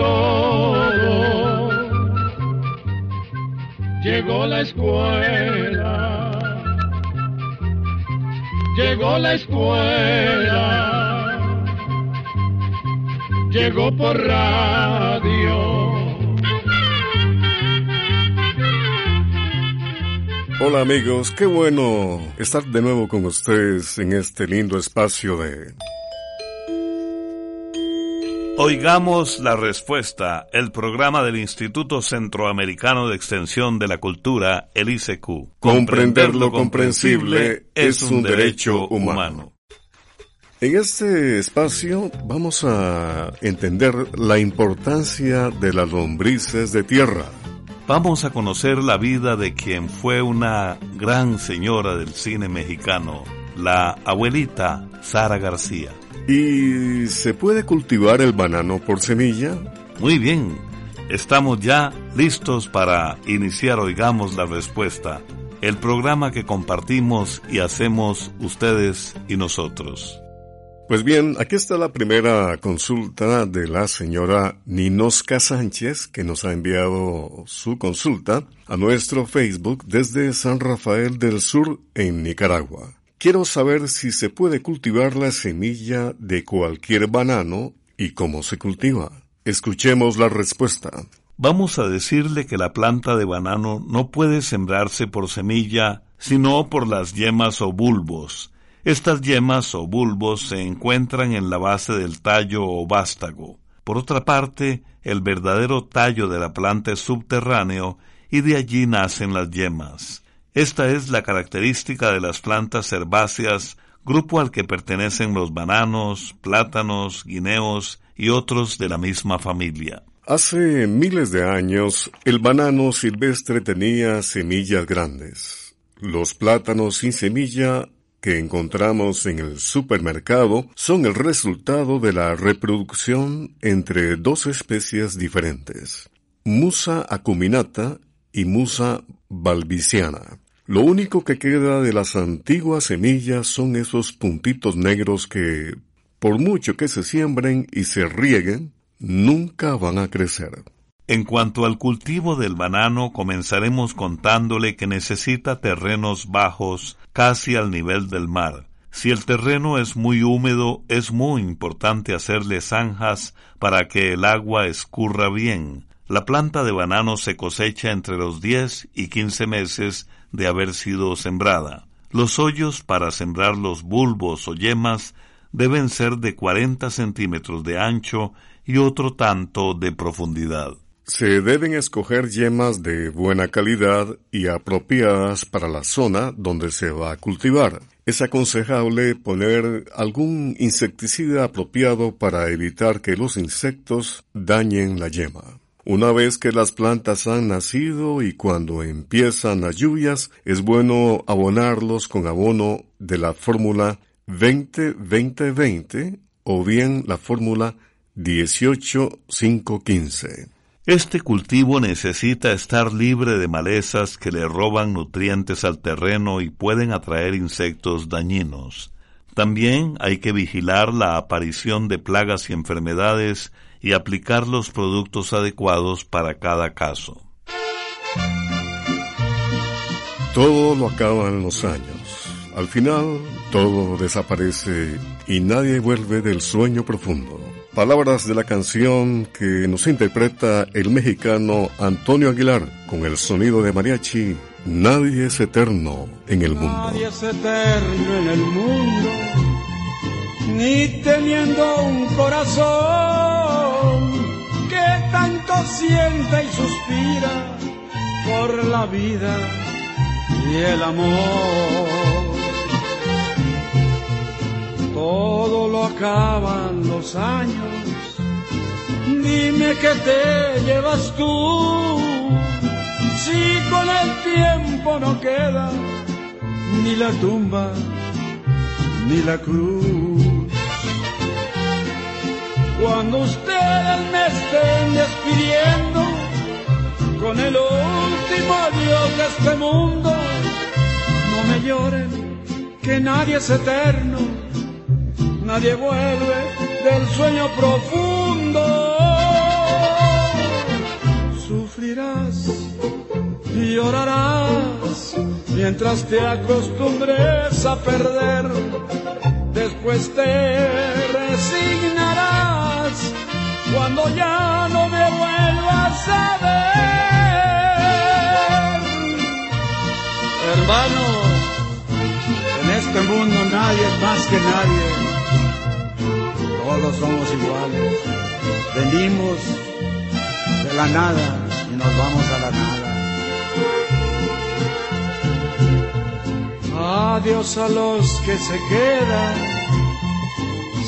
todo. Llegó la escuela, llegó la escuela, llegó por radio. Hola amigos, qué bueno estar de nuevo con ustedes en este lindo espacio de Oigamos la respuesta, el programa del Instituto Centroamericano de Extensión de la Cultura, el ICQ. Comprender lo comprensible es un derecho humano. En este espacio vamos a entender la importancia de las lombrices de tierra. Vamos a conocer la vida de quien fue una gran señora del cine mexicano, la abuelita Sara García. ¿Y se puede cultivar el banano por semilla? Muy bien, estamos ya listos para iniciar Oigamos la Respuesta, el programa que compartimos y hacemos ustedes y nosotros. Pues bien, aquí está la primera consulta de la señora Ninosca Sánchez, que nos ha enviado su consulta a nuestro Facebook desde San Rafael del Sur, en Nicaragua. Quiero saber si se puede cultivar la semilla de cualquier banano y cómo se cultiva. Escuchemos la respuesta. Vamos a decirle que la planta de banano no puede sembrarse por semilla, sino por las yemas o bulbos. Estas yemas o bulbos se encuentran en la base del tallo o vástago. Por otra parte, el verdadero tallo de la planta es subterráneo y de allí nacen las yemas. Esta es la característica de las plantas herbáceas, grupo al que pertenecen los bananos, plátanos, guineos y otros de la misma familia. Hace miles de años, el banano silvestre tenía semillas grandes. Los plátanos sin semilla que encontramos en el supermercado son el resultado de la reproducción entre dos especies diferentes, Musa acuminata y Musa balbiciana. Lo único que queda de las antiguas semillas son esos puntitos negros que, por mucho que se siembren y se rieguen, nunca van a crecer. En cuanto al cultivo del banano, comenzaremos contándole que necesita terrenos bajos, casi al nivel del mar. Si el terreno es muy húmedo, es muy importante hacerle zanjas para que el agua escurra bien. La planta de banano se cosecha entre los 10 y 15 meses de haber sido sembrada. Los hoyos para sembrar los bulbos o yemas deben ser de 40 centímetros de ancho y otro tanto de profundidad. Se deben escoger yemas de buena calidad y apropiadas para la zona donde se va a cultivar. Es aconsejable poner algún insecticida apropiado para evitar que los insectos dañen la yema. Una vez que las plantas han nacido y cuando empiezan las lluvias, es bueno abonarlos con abono de la fórmula 20-20-20 o bien la fórmula 18-5-15. Este cultivo necesita estar libre de malezas que le roban nutrientes al terreno y pueden atraer insectos dañinos. También hay que vigilar la aparición de plagas y enfermedades y aplicar los productos adecuados para cada caso. Todo lo acaban los años. Al final, todo desaparece y nadie vuelve del sueño profundo. Palabras de la canción que nos interpreta el mexicano Antonio Aguilar con el sonido de mariachi. Nadie es eterno en el mundo. Nadie es eterno en el mundo, ni teniendo un corazón siente y suspira por la vida y el amor. Todo lo acaban los años, dime que te llevas tú, si con el tiempo no queda ni la tumba ni la cruz. Cuando ustedes me estén despidiendo con el último adiós de este mundo, no me lloren, que nadie es eterno, nadie vuelve del sueño profundo. Sufrirás y llorarás mientras te acostumbres a perder, después te resignas ya no me vuelvas a ver. Hermano, en este mundo nadie es más que nadie, todos somos iguales, venimos de la nada y nos vamos a la nada. Adiós a los que se quedan,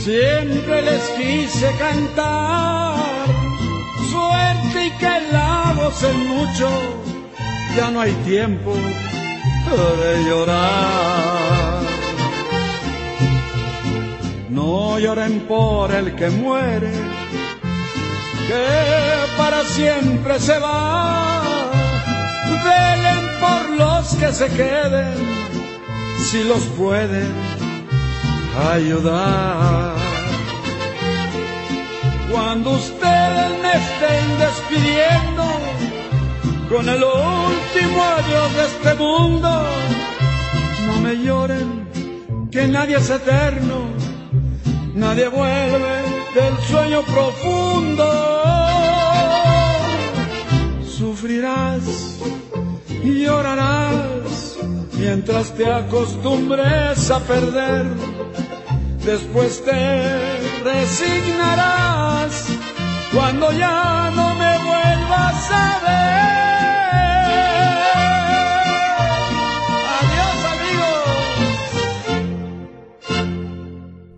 siempre les quise cantar. En mucho, ya no hay tiempo de llorar. No lloren por el que muere, que para siempre se va. Velen por los que se queden si los pueden ayudar. Cuando ustedes me estén despidiendo con el último adiós de este mundo, no me lloren, que nadie es eterno, nadie vuelve del sueño profundo. Sufrirás y llorarás mientras te acostumbres a perder, después te resignarás cuando ya no me vuelvas a. Adiós amigos.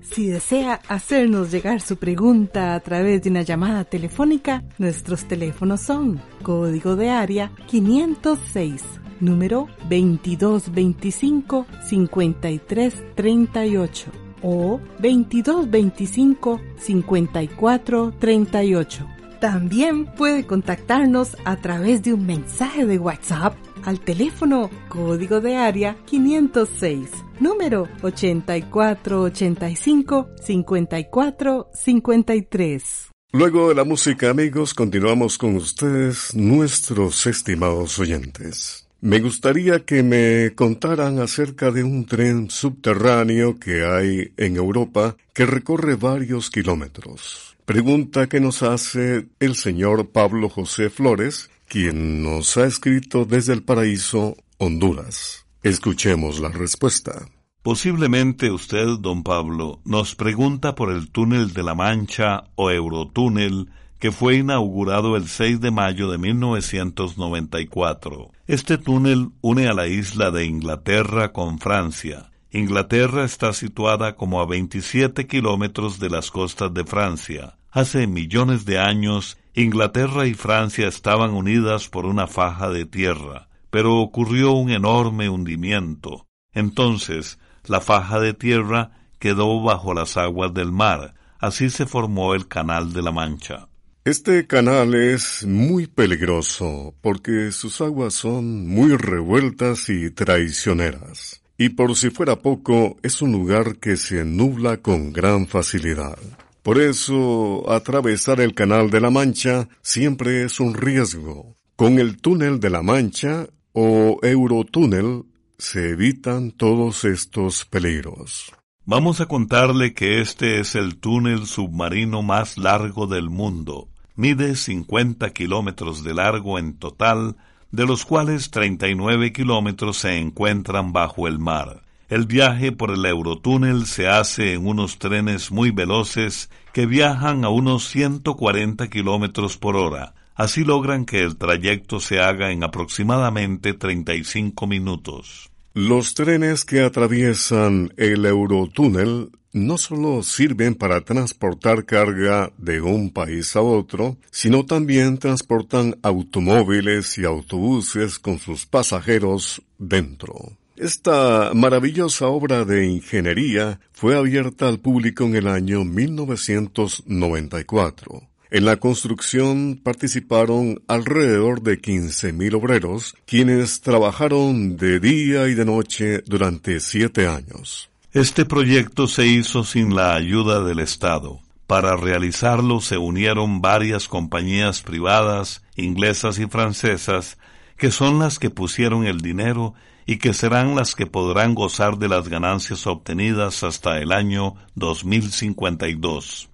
Si desea hacernos llegar su pregunta a través de una llamada telefónica, nuestros teléfonos son código de área 506 número 2225-5338 o 2225-5438. También puede contactarnos a través de un mensaje de WhatsApp al teléfono código de área 506, número 8485-5453. Luego de la música, amigos, continuamos con ustedes, nuestros estimados oyentes. Me gustaría que me contaran acerca de un tren subterráneo que hay en Europa que recorre varios kilómetros. Pregunta que nos hace el señor Pablo José Flores, quien nos ha escrito desde el paraíso, Honduras. Escuchemos la respuesta. Posiblemente usted, don Pablo, nos pregunta por el túnel de la Mancha o Eurotúnel que fue inaugurado el 6 de mayo de 1994. Este túnel une a la isla de Inglaterra con Francia. Inglaterra está situada como a 27 kilómetros de las costas de Francia. Hace millones de años, Inglaterra y Francia estaban unidas por una faja de tierra, pero ocurrió un enorme hundimiento. Entonces, la faja de tierra quedó bajo las aguas del mar. Así se formó el Canal de la Mancha. Este canal es muy peligroso porque sus aguas son muy revueltas y traicioneras. Y por si fuera poco, es un lugar que se nubla con gran facilidad. Por eso, atravesar el Canal de la Mancha siempre es un riesgo. Con el túnel de la Mancha o Eurotúnel se evitan todos estos peligros. Vamos a contarle que este es el túnel submarino más largo del mundo mide 50 kilómetros de largo en total, de los cuales 39 kilómetros se encuentran bajo el mar. El viaje por el Eurotúnel se hace en unos trenes muy veloces que viajan a unos 140 kilómetros por hora. Así logran que el trayecto se haga en aproximadamente 35 minutos. Los trenes que atraviesan el Eurotúnel no solo sirven para transportar carga de un país a otro, sino también transportan automóviles y autobuses con sus pasajeros dentro. Esta maravillosa obra de ingeniería fue abierta al público en el año 1994. En la construcción participaron alrededor de 15.000 obreros, quienes trabajaron de día y de noche durante siete años. Este proyecto se hizo sin la ayuda del Estado. Para realizarlo se unieron varias compañías privadas, inglesas y francesas, que son las que pusieron el dinero y que serán las que podrán gozar de las ganancias obtenidas hasta el año 2052.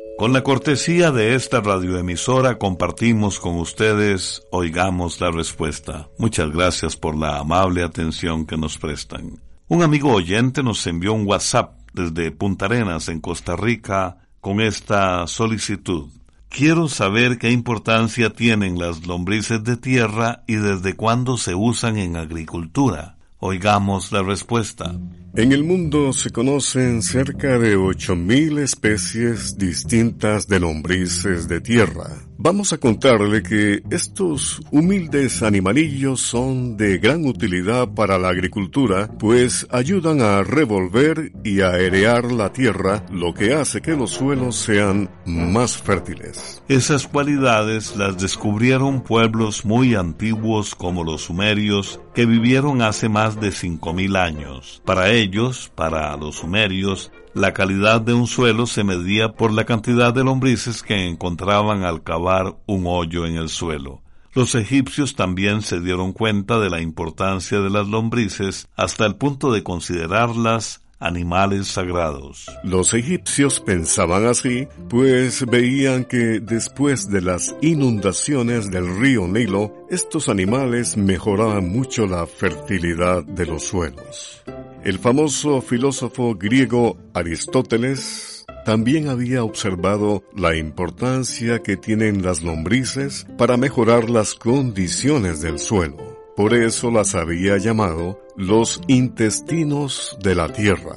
Con la cortesía de esta radioemisora compartimos con ustedes Oigamos la Respuesta. Muchas gracias por la amable atención que nos prestan. Un amigo oyente nos envió un WhatsApp desde Punta Arenas, en Costa Rica, con esta solicitud. Quiero saber qué importancia tienen las lombrices de tierra y desde cuándo se usan en agricultura. Oigamos la respuesta. En el mundo se conocen cerca de 8.000 especies distintas de lombrices de tierra. Vamos a contarle que estos humildes animalillos son de gran utilidad para la agricultura, pues ayudan a revolver y a airear la tierra, lo que hace que los suelos sean más fértiles. Esas cualidades las descubrieron pueblos muy antiguos como los sumerios, que vivieron hace más de 5.000 años. Para ellos, para los sumerios, la calidad de un suelo se medía por la cantidad de lombrices que encontraban al cavar un hoyo en el suelo. Los egipcios también se dieron cuenta de la importancia de las lombrices hasta el punto de considerarlas animales sagrados. Los egipcios pensaban así, pues veían que después de las inundaciones del río Nilo, estos animales mejoraban mucho la fertilidad de los suelos. El famoso filósofo griego Aristóteles también había observado la importancia que tienen las lombrices para mejorar las condiciones del suelo. Por eso las había llamado los intestinos de la Tierra.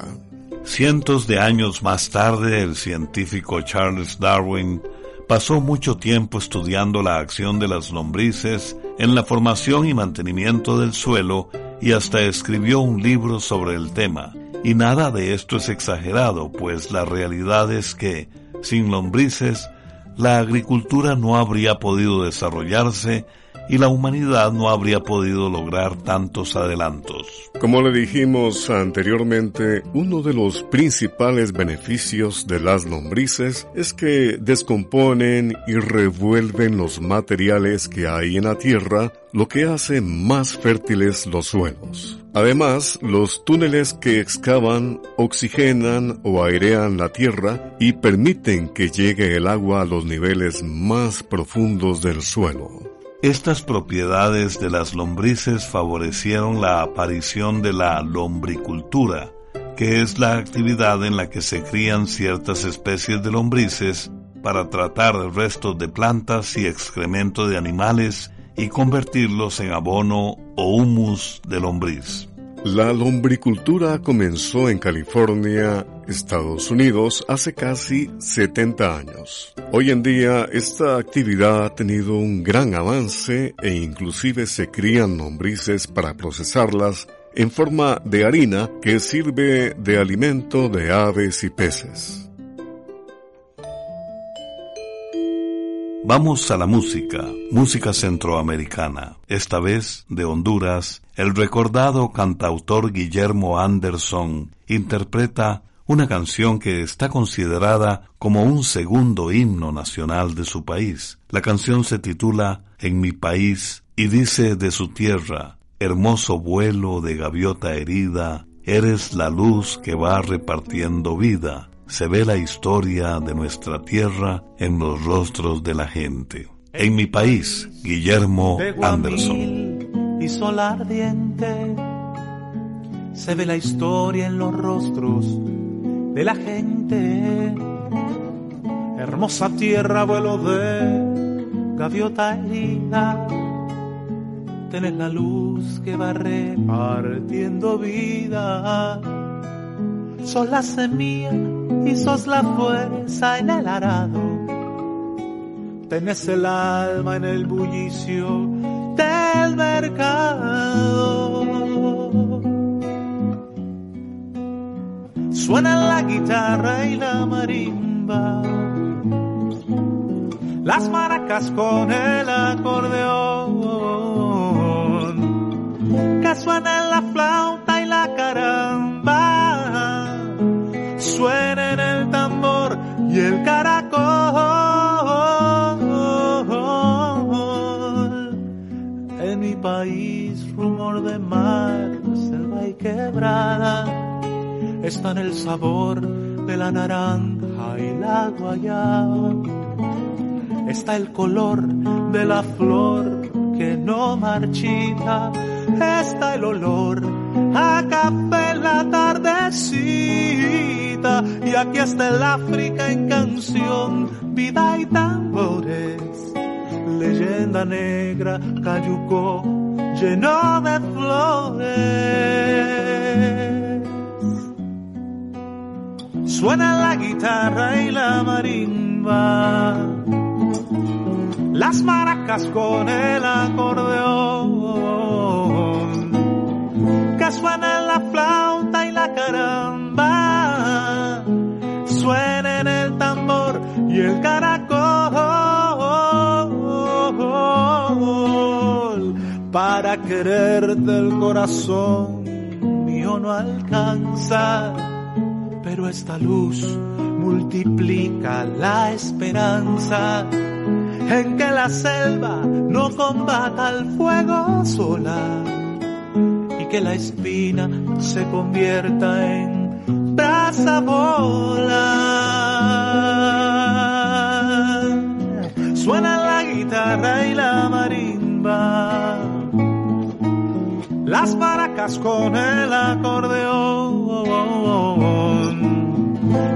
Cientos de años más tarde, el científico Charles Darwin pasó mucho tiempo estudiando la acción de las lombrices en la formación y mantenimiento del suelo y hasta escribió un libro sobre el tema. Y nada de esto es exagerado, pues la realidad es que, sin lombrices, la agricultura no habría podido desarrollarse y la humanidad no habría podido lograr tantos adelantos. Como le dijimos anteriormente, uno de los principales beneficios de las lombrices es que descomponen y revuelven los materiales que hay en la tierra, lo que hace más fértiles los suelos. Además, los túneles que excavan oxigenan o airean la tierra y permiten que llegue el agua a los niveles más profundos del suelo. Estas propiedades de las lombrices favorecieron la aparición de la lombricultura, que es la actividad en la que se crían ciertas especies de lombrices para tratar restos de plantas y excremento de animales y convertirlos en abono o humus de lombriz. La lombricultura comenzó en California, Estados Unidos, hace casi 70 años. Hoy en día esta actividad ha tenido un gran avance e inclusive se crían lombrices para procesarlas en forma de harina que sirve de alimento de aves y peces. Vamos a la música, música centroamericana, esta vez de Honduras. El recordado cantautor Guillermo Anderson interpreta una canción que está considerada como un segundo himno nacional de su país. La canción se titula En mi país y dice de su tierra, hermoso vuelo de gaviota herida, eres la luz que va repartiendo vida se ve la historia de nuestra tierra en los rostros de la gente. En mi país, Guillermo Anderson. Y sol ardiente, se ve la historia en los rostros de la gente. Hermosa tierra, vuelo de gaviota herida. Tenés la luz que va repartiendo vida. Sos la semilla y sos la fuerza en el arado. Tenés el alma en el bullicio del mercado. Suena la guitarra y la marimba, las maracas con el acordeón, que suena la flauta y la caramba, suena caracol. En mi país, rumor de mar, selva y quebrada está en el sabor de la naranja y la guayaba. Está el color de la flor que no marchita. Está el olor a café en la tardecita. Aquí está el África en canción, vida y tambores. Leyenda negra, cayucó lleno de flores. Suena la guitarra y la marimba, las maracas con el acordeón, que suena la flauta y la caramba, en el tambor y el caracol, para querer del corazón mío no alcanza pero esta luz multiplica la esperanza en que la selva no combata el fuego sola y que la espina se convierta en brasa las maracas con el acordeón.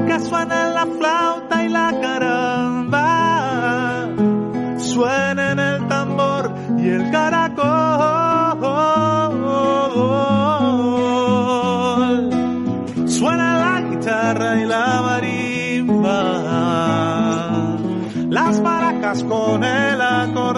Que suena la flauta y la caramba, suena en el tambor y el caracol, suena la guitarra y la marimba, las maracas con el acordeón,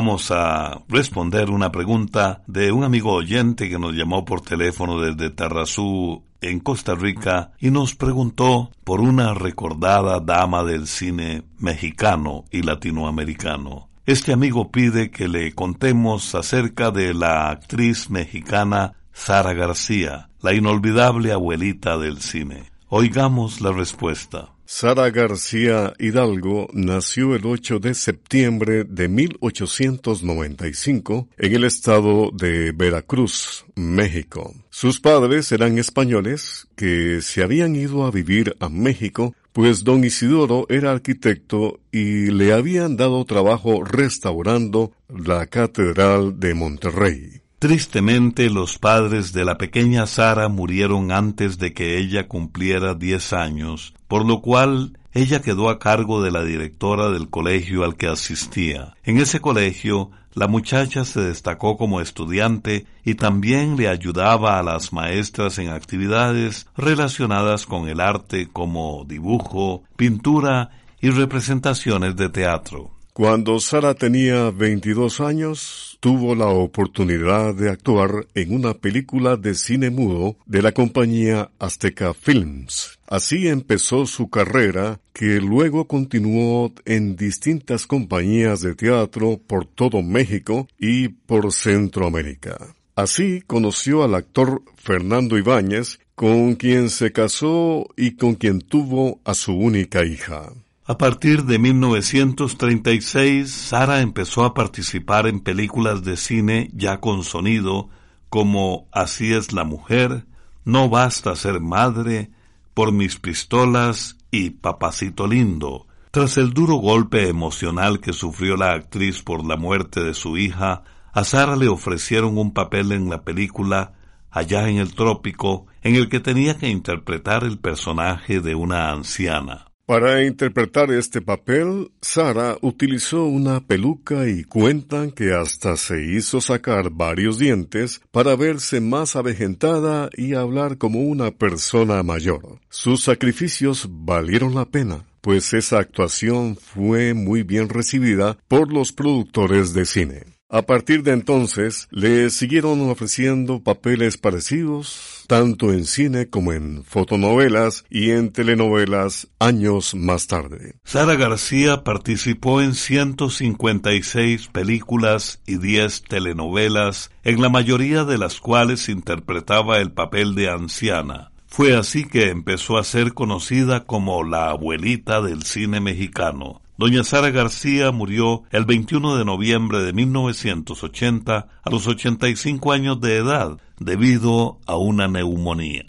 Vamos a responder una pregunta de un amigo oyente que nos llamó por teléfono desde Tarrazú en Costa Rica y nos preguntó por una recordada dama del cine mexicano y latinoamericano. Este amigo pide que le contemos acerca de la actriz mexicana Sara García, la inolvidable abuelita del cine. Oigamos la respuesta. Sara García Hidalgo nació el 8 de septiembre de 1895 en el estado de Veracruz, México. Sus padres eran españoles que se habían ido a vivir a México, pues don Isidoro era arquitecto y le habían dado trabajo restaurando la Catedral de Monterrey. Tristemente, los padres de la pequeña Sara murieron antes de que ella cumpliera diez años, por lo cual ella quedó a cargo de la directora del colegio al que asistía. En ese colegio, la muchacha se destacó como estudiante y también le ayudaba a las maestras en actividades relacionadas con el arte como dibujo, pintura y representaciones de teatro. Cuando Sara tenía 22 años, tuvo la oportunidad de actuar en una película de cine mudo de la compañía Azteca Films. Así empezó su carrera, que luego continuó en distintas compañías de teatro por todo México y por Centroamérica. Así conoció al actor Fernando Ibáñez, con quien se casó y con quien tuvo a su única hija. A partir de 1936, Sara empezó a participar en películas de cine ya con sonido como Así es la mujer, No basta ser madre, Por mis pistolas y Papacito lindo. Tras el duro golpe emocional que sufrió la actriz por la muerte de su hija, a Sara le ofrecieron un papel en la película Allá en el trópico, en el que tenía que interpretar el personaje de una anciana. Para interpretar este papel, Sara utilizó una peluca y cuentan que hasta se hizo sacar varios dientes para verse más avejentada y hablar como una persona mayor. Sus sacrificios valieron la pena, pues esa actuación fue muy bien recibida por los productores de cine. A partir de entonces, le siguieron ofreciendo papeles parecidos, tanto en cine como en fotonovelas y en telenovelas años más tarde. Sara García participó en 156 películas y 10 telenovelas, en la mayoría de las cuales interpretaba el papel de anciana. Fue así que empezó a ser conocida como la abuelita del cine mexicano. Doña Sara García murió el 21 de noviembre de 1980 a los 85 años de edad debido a una neumonía.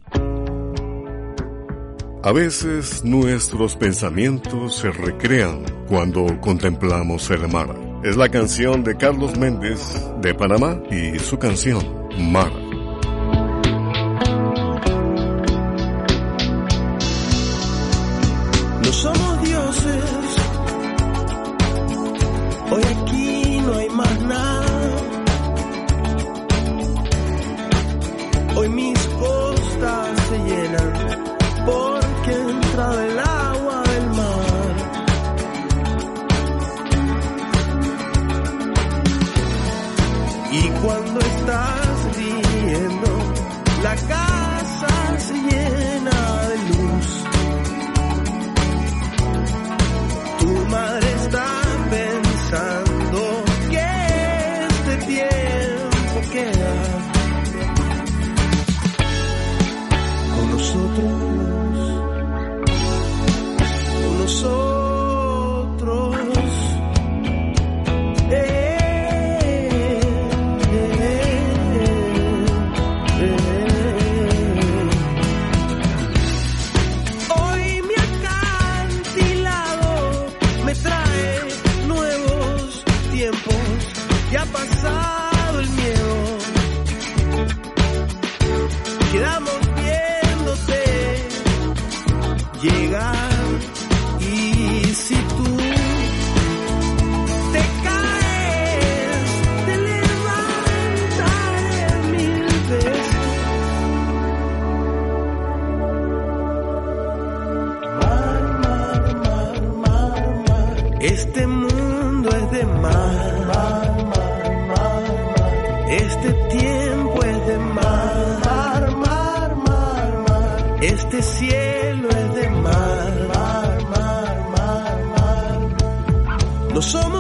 A veces nuestros pensamientos se recrean cuando contemplamos el mar. Es la canción de Carlos Méndez de Panamá y su canción Mar. Este cielo es de mar, mar, mar, mar, mar. No somos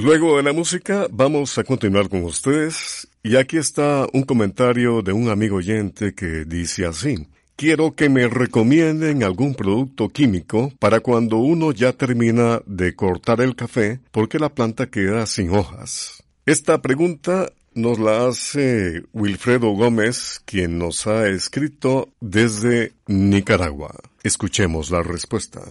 Luego de la música vamos a continuar con ustedes y aquí está un comentario de un amigo oyente que dice así. Quiero que me recomienden algún producto químico para cuando uno ya termina de cortar el café porque la planta queda sin hojas. Esta pregunta nos la hace Wilfredo Gómez, quien nos ha escrito desde Nicaragua. Escuchemos la respuesta.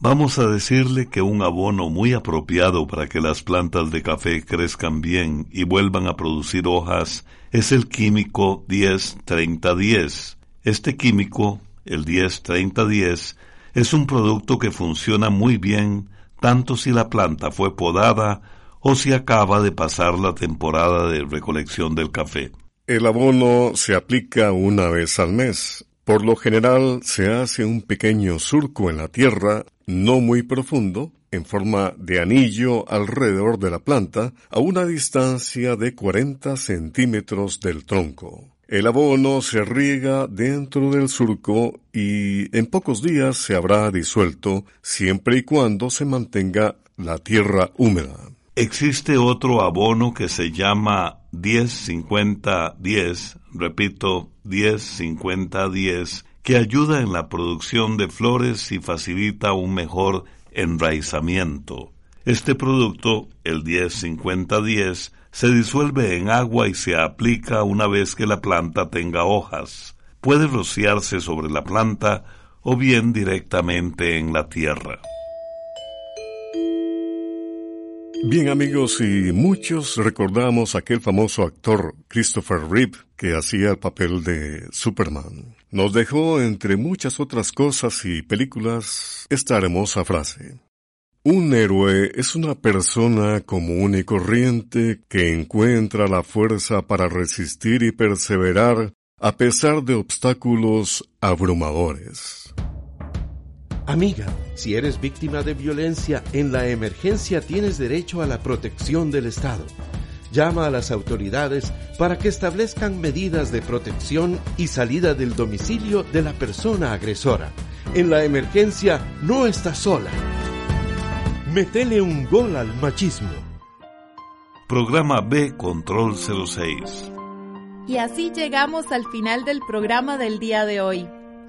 Vamos a decirle que un abono muy apropiado para que las plantas de café crezcan bien y vuelvan a producir hojas es el químico 10-30-10. Este químico, el 10-30-10, es un producto que funciona muy bien tanto si la planta fue podada o si acaba de pasar la temporada de recolección del café. El abono se aplica una vez al mes. Por lo general se hace un pequeño surco en la tierra, no muy profundo, en forma de anillo alrededor de la planta, a una distancia de 40 centímetros del tronco. El abono se riega dentro del surco y en pocos días se habrá disuelto siempre y cuando se mantenga la tierra húmeda. Existe otro abono que se llama 10-50-10, repito, 10-50-10, que ayuda en la producción de flores y facilita un mejor enraizamiento. Este producto, el 10-50-10, se disuelve en agua y se aplica una vez que la planta tenga hojas. Puede rociarse sobre la planta o bien directamente en la tierra. Bien amigos, y muchos recordamos aquel famoso actor Christopher Reeve que hacía el papel de Superman. Nos dejó, entre muchas otras cosas y películas, esta hermosa frase. Un héroe es una persona común y corriente que encuentra la fuerza para resistir y perseverar a pesar de obstáculos abrumadores. Amiga, si eres víctima de violencia, en la emergencia tienes derecho a la protección del Estado. Llama a las autoridades para que establezcan medidas de protección y salida del domicilio de la persona agresora. En la emergencia no estás sola. Metele un gol al machismo. Programa B Control 06. Y así llegamos al final del programa del día de hoy.